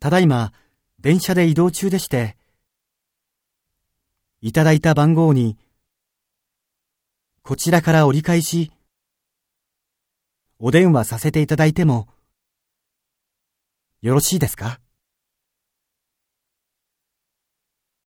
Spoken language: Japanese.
ただいま、電車で移動中でして、いただいた番号に、こちらから折り返し、お電話させていただいても、よろしいですか？